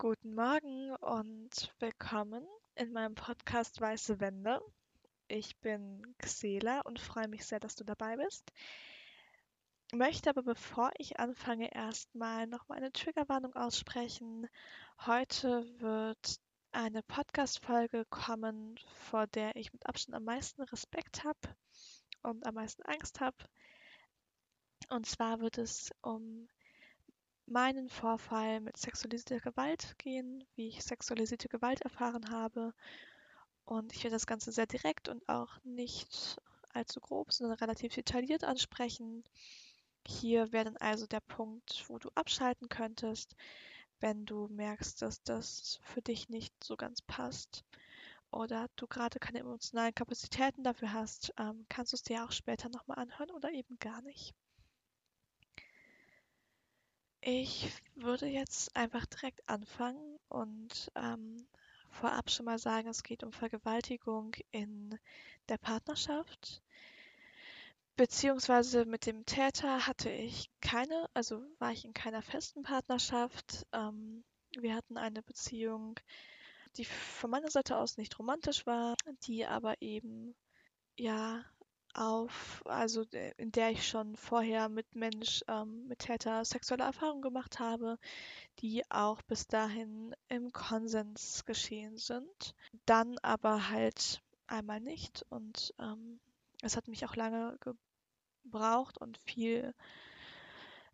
Guten Morgen und willkommen in meinem Podcast Weiße Wände. Ich bin Xela und freue mich sehr, dass du dabei bist. Möchte aber, bevor ich anfange, erstmal noch mal eine Triggerwarnung aussprechen. Heute wird eine Podcast-Folge kommen, vor der ich mit Abstand am meisten Respekt habe und am meisten Angst habe. Und zwar wird es um meinen Vorfall mit sexualisierter Gewalt gehen, wie ich sexualisierte Gewalt erfahren habe. Und ich werde das Ganze sehr direkt und auch nicht allzu grob, sondern relativ detailliert ansprechen. Hier wäre dann also der Punkt, wo du abschalten könntest, wenn du merkst, dass das für dich nicht so ganz passt oder du gerade keine emotionalen Kapazitäten dafür hast, ähm, kannst du es dir auch später nochmal anhören oder eben gar nicht. Ich würde jetzt einfach direkt anfangen und ähm, vorab schon mal sagen, es geht um Vergewaltigung in der Partnerschaft. Beziehungsweise mit dem Täter hatte ich keine, also war ich in keiner festen Partnerschaft. Ähm, wir hatten eine Beziehung, die von meiner Seite aus nicht romantisch war, die aber eben ja auf, also in der ich schon vorher mit Mensch, ähm, mit Täter sexuelle Erfahrungen gemacht habe, die auch bis dahin im Konsens geschehen sind. Dann aber halt einmal nicht und ähm, es hat mich auch lange gebraucht und viel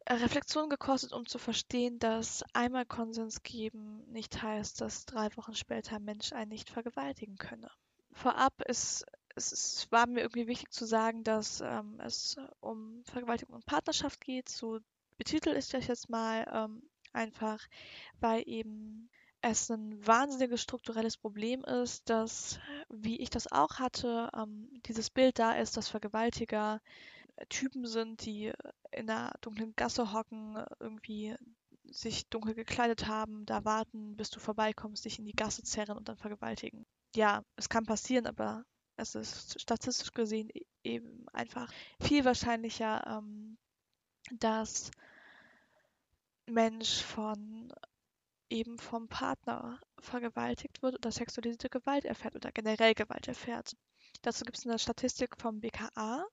äh, Reflexion gekostet, um zu verstehen, dass einmal Konsens geben nicht heißt, dass drei Wochen später Mensch einen nicht vergewaltigen könne. Vorab ist es, es war mir irgendwie wichtig zu sagen, dass ähm, es um Vergewaltigung und Partnerschaft geht. So betitel ich das jetzt mal ähm, einfach, weil eben es ein wahnsinniges strukturelles Problem ist, dass, wie ich das auch hatte, ähm, dieses Bild da ist, dass Vergewaltiger Typen sind, die in einer dunklen Gasse hocken, irgendwie sich dunkel gekleidet haben, da warten, bis du vorbeikommst, dich in die Gasse zerren und dann vergewaltigen. Ja, es kann passieren, aber es ist statistisch gesehen e-, eben einfach viel wahrscheinlicher, ähm, dass Mensch von eben vom Partner vergewaltigt wird oder sexualisierte Gewalt erfährt oder generell Gewalt erfährt. Dazu gibt es eine Statistik vom BKA.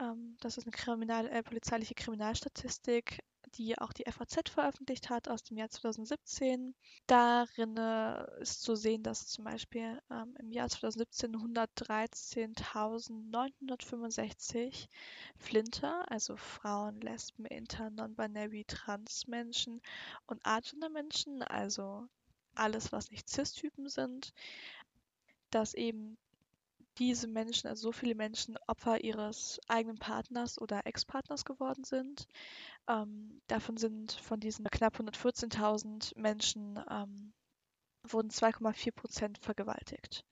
Ähm, das ist eine Kriminal äh, polizeiliche Kriminalstatistik die auch die FAZ veröffentlicht hat aus dem Jahr 2017. Darin äh, ist zu sehen, dass zum Beispiel ähm, im Jahr 2017 113.965 Flinter, also Frauen, Lesben, Inter, Non-Binary, Trans-Menschen und Agender-Menschen, also alles, was nicht Cis-Typen sind, dass eben diese Menschen, also so viele Menschen, Opfer ihres eigenen Partners oder Ex-Partners geworden sind. Ähm, davon sind von diesen knapp 114.000 Menschen ähm, wurden 2,4 Prozent vergewaltigt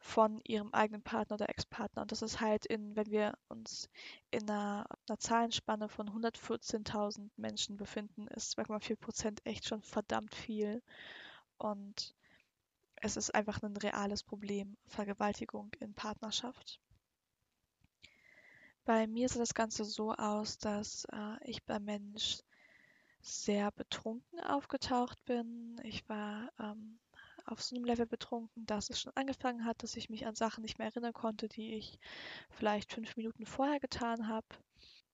von ihrem eigenen Partner oder Ex-Partner. Und das ist halt in, wenn wir uns in einer, einer Zahlenspanne von 114.000 Menschen befinden, ist 2,4 Prozent echt schon verdammt viel. Und es ist einfach ein reales Problem, Vergewaltigung in Partnerschaft. Bei mir sieht das Ganze so aus, dass äh, ich beim Mensch sehr betrunken aufgetaucht bin. Ich war ähm, auf so einem Level betrunken, dass es schon angefangen hat, dass ich mich an Sachen nicht mehr erinnern konnte, die ich vielleicht fünf Minuten vorher getan habe.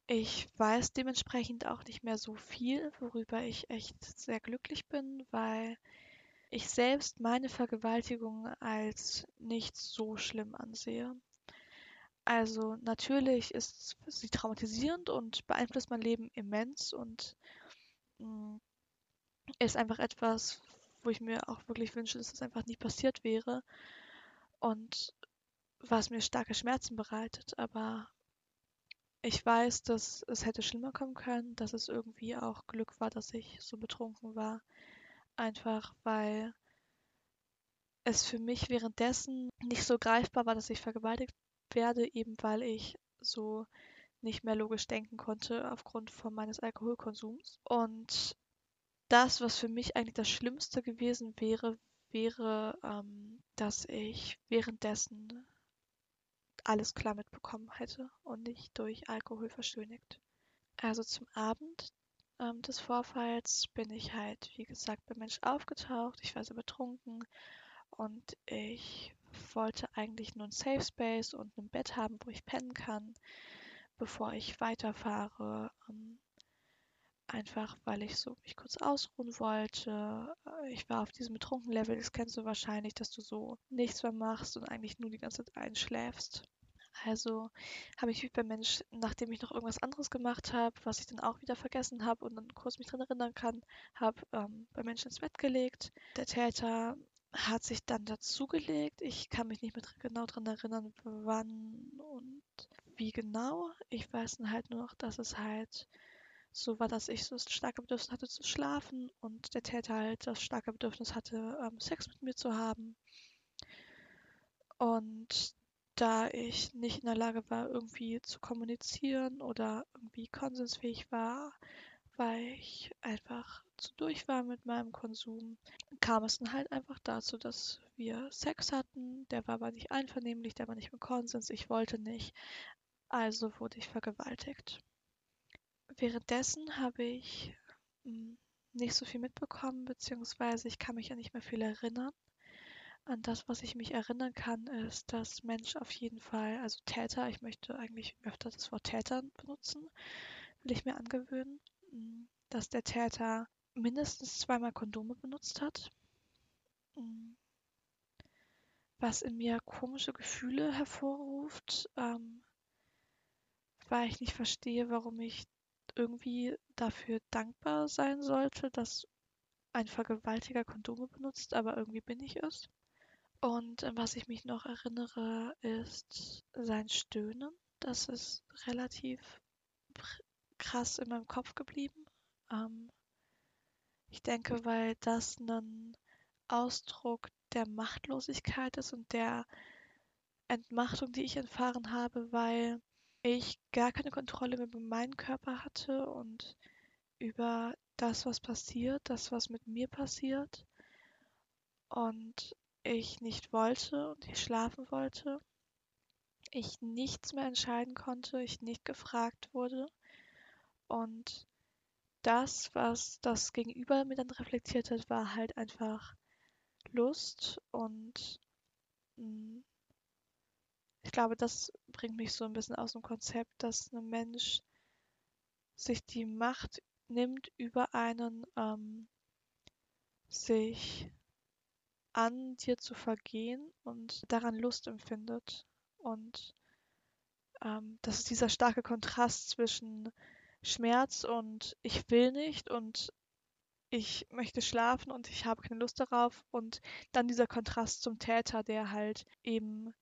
Ich weiß dementsprechend auch nicht mehr so viel, worüber ich echt sehr glücklich bin, weil ich selbst meine Vergewaltigung als nicht so schlimm ansehe. Also natürlich ist sie traumatisierend und beeinflusst mein Leben immens und mh, mm, ist einfach etwas, wo ich mir auch wirklich wünsche, dass es einfach nie passiert wäre und was mir starke Schmerzen bereitet. Aber ich weiß, dass es hätte schlimmer kommen können, dass es irgendwie auch Glück war, dass ich so betrunken war. Einfach weil es für mich währenddessen nicht so greifbar war, dass ich vergewaltigt werde, eben weil ich so nicht mehr logisch denken konnte aufgrund von meines Alkoholkonsums. Und das, was für mich eigentlich das Schlimmste gewesen wäre, wäre, ähm, dass ich währenddessen alles klar mitbekommen hätte und nicht durch Alkohol verschönigt. Also zum Abend ähm, des Vorfalls bin ich halt, wie gesagt, beim Mensch aufgetaucht. Ich war sehr betrunken und ich wollte eigentlich nur ein Safe Space und ein Bett haben, wo ich pennen kann, bevor ich weiterfahre. Ähm, einfach, weil ich so mich kurz ausruhen wollte. Ich war auf diesem betrunken Level, das kennst du wahrscheinlich, dass du so nichts mehr machst und eigentlich nur die ganze Zeit einschläfst. Also habe ich mich beim Mensch, nachdem ich noch irgendwas anderes gemacht habe, was ich dann auch wieder vergessen habe und dann kurz mich dran erinnern kann, habe ähm, beim Mensch ins Bett gelegt. Der Täter hat sich dann dazugelegt. Ich kann mich nicht mehr genau daran erinnern, wann und wie genau. Ich weiß dann halt nur noch, dass es halt so war, dass ich so das starke Bedürfnis hatte zu schlafen und der Täter halt das starke Bedürfnis hatte, ähm, Sex mit mir zu haben. Und da ich nicht in der Lage war, irgendwie zu kommunizieren oder irgendwie konsensfähig war, weil ich einfach zu durch war mit meinem Konsum, kam es dann halt einfach dazu, dass wir Sex hatten. Der war aber nicht einvernehmlich, der war nicht mit Konsens, ich wollte nicht. Also wurde ich vergewaltigt. Währenddessen habe ich hm, nicht so viel mitbekommen, beziehungsweise ich kann mich ja nicht mehr viel erinnern. An das, was ich mich erinnern kann, ist, dass Mensch auf jeden Fall, also Täter, ich möchte eigentlich öfter das Wort Täter benutzen, will ich mir angewöhnen, mm, dass der Täter mindestens zweimal Kondome benutzt hat, mm, was in mir komische Gefühle hervorruft, ähm, weil ich nicht verstehe, warum ich irgendwie dafür dankbar sein sollte, dass ein Vergewaltiger Kondome benutzt, aber irgendwie bin ich es. Und an was ich mich noch erinnere, ist sein Stöhnen. Das ist relativ krass in meinem Kopf geblieben. Ähm, ich denke, weil das ein Ausdruck der Machtlosigkeit ist und der Entmachtung, die ich erfahren habe, weil ich gar keine Kontrolle mehr über meinen Körper hatte und über das, was passiert, das, was mit mir passiert. Und ich nicht wollte und ich schlafen wollte, ich nichts mehr entscheiden konnte, ich nicht gefragt wurde. Und das, was das Gegenüber mir dann reflektiert hat, war halt einfach Lust und mh, hm, ich glaube, das bringt mich so ein bisschen aus dem Konzept, dass ein Mensch sich die Macht nimmt über einen, ähm, sich an dir zu vergehen und daran Lust empfindet. Und ähm, das ist dieser starke Kontrast zwischen Schmerz und ich will nicht und ich möchte schlafen und ich habe keine Lust darauf und dann dieser Kontrast zum Täter, der halt eben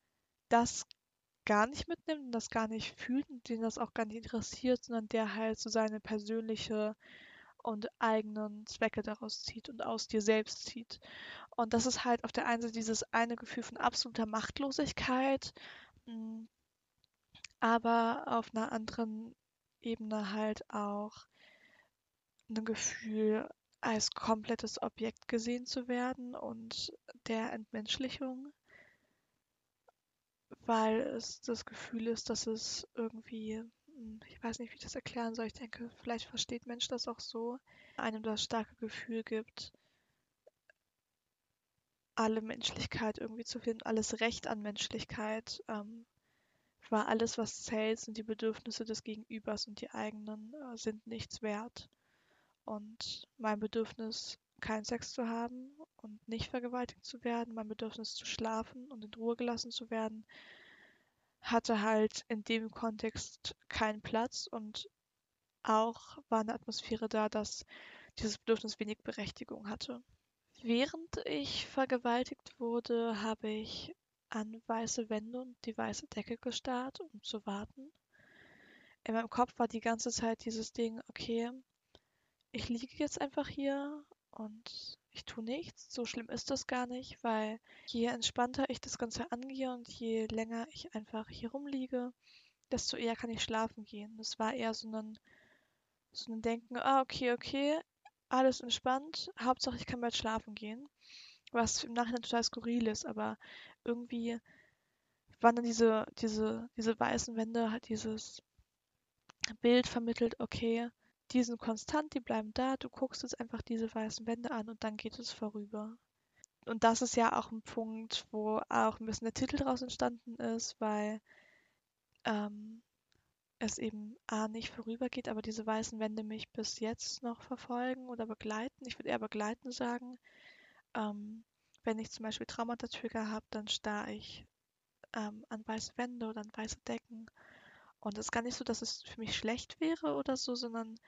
das gar nicht mitnimmt und das gar nicht fühlt und den das auch gar nicht interessiert, sondern der halt so seine persönliche und eigenen Zwecke daraus zieht und aus dir selbst zieht. Und das ist halt auf der einen Seite dieses eine Gefühl von absoluter Machtlosigkeit, hm, aber auf einer anderen Ebene halt auch ein Gefühl, als komplettes Objekt gesehen zu werden und der Entmenschlichung, weil es das Gefühl ist, dass es irgendwie, ich weiß nicht, wie ich das erklären soll, ich denke, vielleicht versteht Mensch das auch so, einem das starke Gefühl gibt, alle Menschlichkeit irgendwie zu finden, alles Recht an Menschlichkeit, ähm, war alles, was zählt, sind die Bedürfnisse des Gegenübers und die eigenen äh, sind nichts wert. Und mein Bedürfnis, keinen Sex zu haben und nicht vergewaltigt zu werden, mein Bedürfnis zu schlafen und in Ruhe gelassen zu werden, hatte halt in dem Kontext keinen Platz und auch war eine Atmosphäre da, dass dieses Bedürfnis wenig Berechtigung hatte. Während ich vergewaltigt wurde, habe ich an weiße Wände und die weiße Decke gestarrt, um zu warten. In meinem Kopf war die ganze Zeit dieses Ding, okay, ich liege jetzt einfach hier und ich tue nichts. So schlimm ist das gar nicht, weil je entspannter ich das Ganze angehe und je länger ich einfach hier rumliege, desto eher kann ich schlafen gehen. Das war eher so ein, so ein Denken, ah, okay, okay, alles entspannt, Hauptsache ich kann bald schlafen gehen. Was im Nachhinein total skurril ist, aber irgendwie waren dann diese, diese, diese weißen Wände halt dieses Bild vermittelt, okay, die sind konstant, die bleiben da, du guckst jetzt einfach diese weißen Wände an und dann geht es vorüber. Und das ist ja auch ein Punkt, wo auch ein bisschen der Titel daraus entstanden ist, weil ähm, es eben A nicht vorübergeht, aber diese weißen Wände mich bis jetzt noch verfolgen oder begleiten. Ich würde eher begleiten sagen. Ähm, wenn ich zum Beispiel Traumata-Trigger habe, dann starre ich ähm, an weiße Wände oder an weiße Decken. Und es ist gar nicht so, dass es für mich schlecht wäre oder so, sondern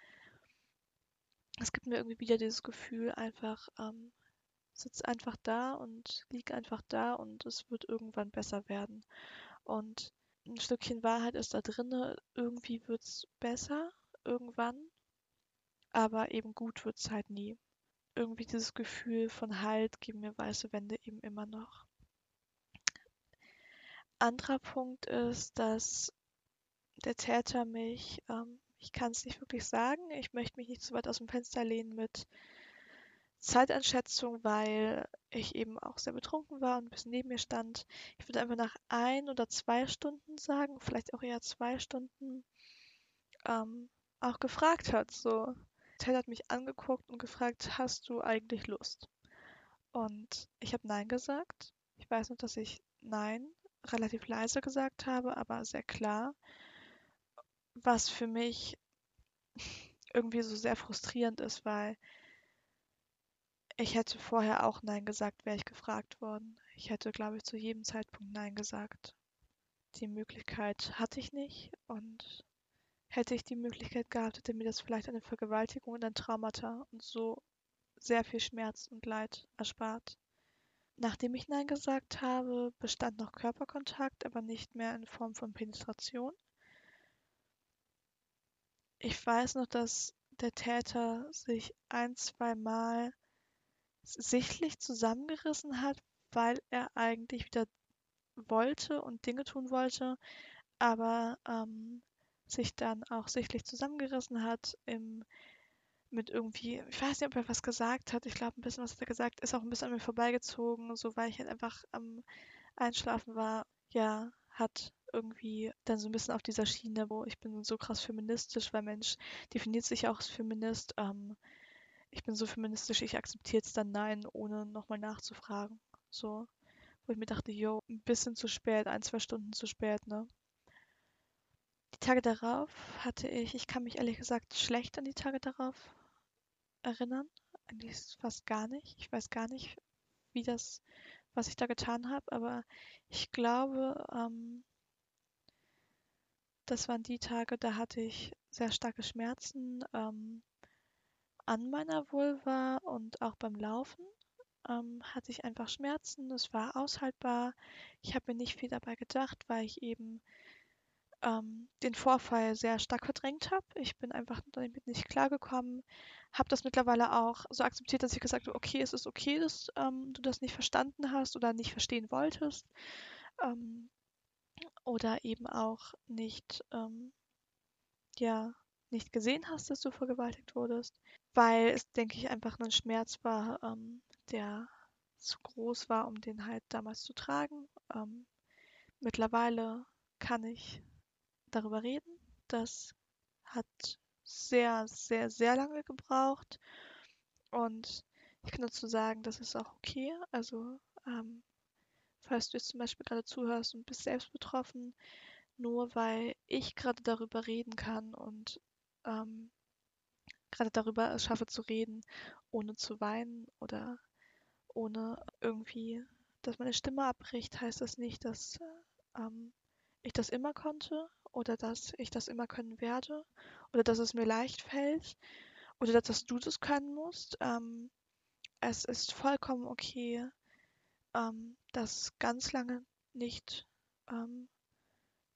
es gibt mir irgendwie wieder dieses Gefühl, einfach ähm, sitz einfach da und lieg einfach da und es wird irgendwann besser werden. Und ein Stückchen Wahrheit ist da drinne. Irgendwie wird es besser, irgendwann. Aber eben gut wird es halt nie. Irgendwie dieses Gefühl von Halt geben mir weiße Wände eben immer noch. Anderer Punkt ist, dass der Täter mich, ähm, ich kann es nicht wirklich sagen, ich möchte mich nicht zu weit aus dem Fenster lehnen mit Zeiteinschätzung, weil ich eben auch sehr betrunken war und ein bisschen neben mir stand. Ich würde einfach nach ein oder zwei Stunden sagen, vielleicht auch eher zwei Stunden, ähm, auch gefragt hat. So, Ted hat mich angeguckt und gefragt, hast du eigentlich Lust? Und ich habe Nein gesagt. Ich weiß noch, dass ich Nein relativ leise gesagt habe, aber sehr klar. Was für mich irgendwie so sehr frustrierend ist, weil ich hätte vorher auch Nein gesagt, wäre ich gefragt worden. Ich hätte, glaube ich, zu jedem Zeitpunkt Nein gesagt. Die Möglichkeit hatte ich nicht und hätte ich die Möglichkeit gehabt, hätte mir das vielleicht eine Vergewaltigung und ein Traumata und so sehr viel Schmerz und Leid erspart. Nachdem ich Nein gesagt habe, bestand noch Körperkontakt, aber nicht mehr in Form von Penetration. Ich weiß noch, dass der Täter sich ein, zwei Mal sichtlich zusammengerissen hat, weil er eigentlich wieder wollte und Dinge tun wollte, aber ähm, sich dann auch sichtlich zusammengerissen hat im mit irgendwie, ich weiß nicht, ob er was gesagt hat. Ich glaube, ein bisschen was hat er gesagt, ist auch ein bisschen an mir vorbeigezogen, so weil ich halt einfach am Einschlafen war. Ja, hat irgendwie dann so ein bisschen auf dieser Schiene, wo ich bin so krass feministisch, weil Mensch definiert sich auch als Feminist. Ähm, ich bin so feministisch, ich akzeptiere jetzt dann Nein, ohne nochmal nachzufragen. So, wo ich mir dachte, yo, ein bisschen zu spät, ein, zwei Stunden zu spät, ne? Die Tage darauf hatte ich, ich kann mich ehrlich gesagt schlecht an die Tage darauf erinnern. Eigentlich fast gar nicht. Ich weiß gar nicht, wie das, was ich da getan habe, aber ich glaube, ähm, das waren die Tage, da hatte ich sehr starke Schmerzen. Ähm, an meiner Vulva und auch beim Laufen ähm, hatte ich einfach Schmerzen. Es war aushaltbar. Ich habe mir nicht viel dabei gedacht, weil ich eben ähm, den Vorfall sehr stark verdrängt habe. Ich bin einfach damit nicht klargekommen. Habe das mittlerweile auch so akzeptiert, dass ich gesagt habe, okay, es ist okay, dass ähm, du das nicht verstanden hast oder nicht verstehen wolltest. Ähm, oder eben auch nicht, ähm, ja, nicht gesehen hast, dass du vergewaltigt wurdest weil es, denke ich, einfach ein Schmerz war, ähm, der zu groß war, um den halt damals zu tragen. Ähm, mittlerweile kann ich darüber reden. Das hat sehr, sehr, sehr lange gebraucht. Und ich kann dazu sagen, das ist auch okay. Also, ähm, falls du jetzt zum Beispiel gerade zuhörst und bist selbst betroffen, nur weil ich gerade darüber reden kann und ähm, gerade darüber es schaffe zu reden, ohne zu weinen oder ohne irgendwie, dass meine Stimme abbricht, heißt das nicht, dass ähm, ich das immer konnte oder dass ich das immer können werde oder dass es mir leicht fällt oder dass du das können musst. Ähm, es ist vollkommen okay, ähm, das ganz lange nicht ähm,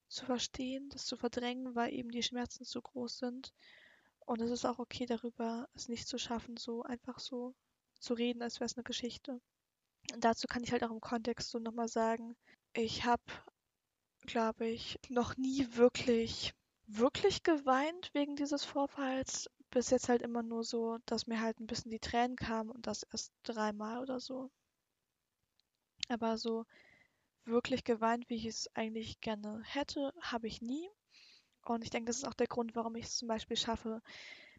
zu verstehen, das zu verdrängen, weil eben die Schmerzen zu groß sind. Und es ist auch okay, darüber es nicht zu schaffen, so einfach so zu reden, als wäre es eine Geschichte. Und dazu kann ich halt auch im Kontext so nochmal sagen, ich habe, glaube ich, noch nie wirklich, wirklich geweint wegen dieses Vorfalls. Bis jetzt halt immer nur so, dass mir halt ein bisschen die Tränen kamen und das erst dreimal oder so. Aber so wirklich geweint, wie ich es eigentlich gerne hätte, habe ich nie. Und ich denke, das ist auch der Grund, warum ich es zum Beispiel schaffe,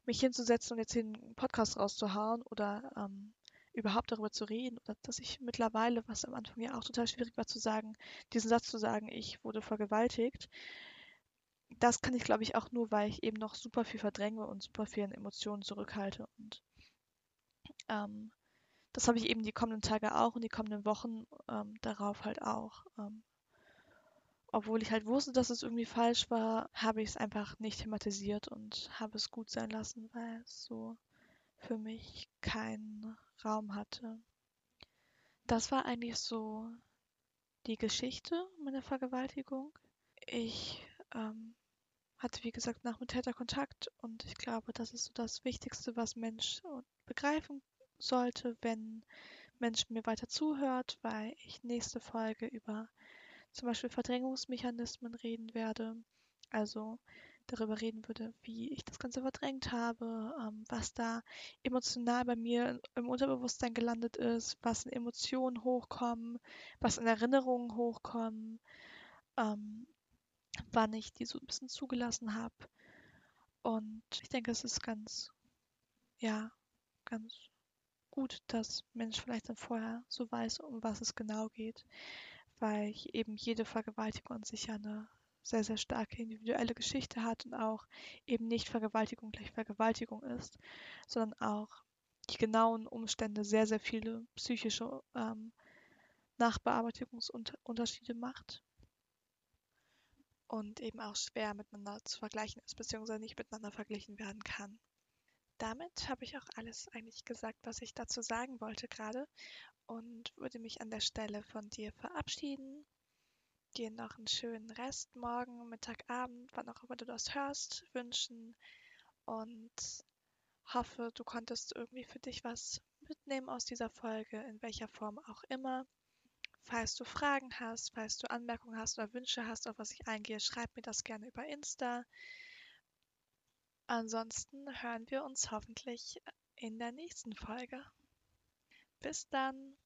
mich hinzusetzen und jetzt den Podcast rauszuhauen oder ähm, überhaupt darüber zu reden oder dass ich mittlerweile, was am Anfang ja auch total schwierig war zu sagen, diesen Satz zu sagen, ich wurde vergewaltigt, das kann ich glaube ich auch nur, weil ich eben noch super viel verdränge und super viel in Emotionen zurückhalte und ähm, das habe ich eben die kommenden Tage auch und die kommenden Wochen ähm, darauf halt auch. Ähm, obwohl ich halt wusste, dass es irgendwie falsch war, habe ich es einfach nicht thematisiert und habe es gut sein lassen, weil es so für mich keinen Raum hatte. Das war eigentlich so die Geschichte meiner Vergewaltigung. Ich ähm, hatte, wie gesagt, nach dem Täter Kontakt und ich glaube, das ist so das Wichtigste, was Mensch begreifen sollte, wenn Mensch mir weiter zuhört, weil ich nächste Folge über zum Beispiel Verdrängungsmechanismen reden werde. Also darüber reden würde, wie ich das Ganze verdrängt habe, ähm, was da emotional bei mir im Unterbewusstsein gelandet ist, was in Emotionen hochkommen, was in Erinnerungen hochkommen, ähm, wann ich die so ein bisschen zugelassen habe. Und ich denke, es ist ganz, ja, ganz gut, dass Mensch vielleicht dann vorher so weiß, um was es genau geht, weil eben jede Vergewaltigung an sich ja eine sehr, sehr starke individuelle Geschichte hat und auch eben nicht Vergewaltigung gleich Vergewaltigung ist, sondern auch die genauen Umstände sehr, sehr viele psychische ähm, Nachbearbeitungsunterschiede macht und eben auch schwer miteinander zu vergleichen ist, beziehungsweise nicht miteinander verglichen werden kann. Damit habe ich auch alles eigentlich gesagt, was ich dazu sagen wollte gerade und würde mich an der Stelle von dir verabschieden dir noch einen schönen Rest morgen, Mittag, Abend, wann auch immer du das hörst, wünschen und hoffe, du konntest irgendwie für dich was mitnehmen aus dieser Folge, in welcher Form auch immer. Falls du Fragen hast, falls du Anmerkungen hast oder Wünsche hast, auf was ich eingehe, schreib mir das gerne über Insta. Ansonsten hören wir uns hoffentlich in der nächsten Folge. Bis dann!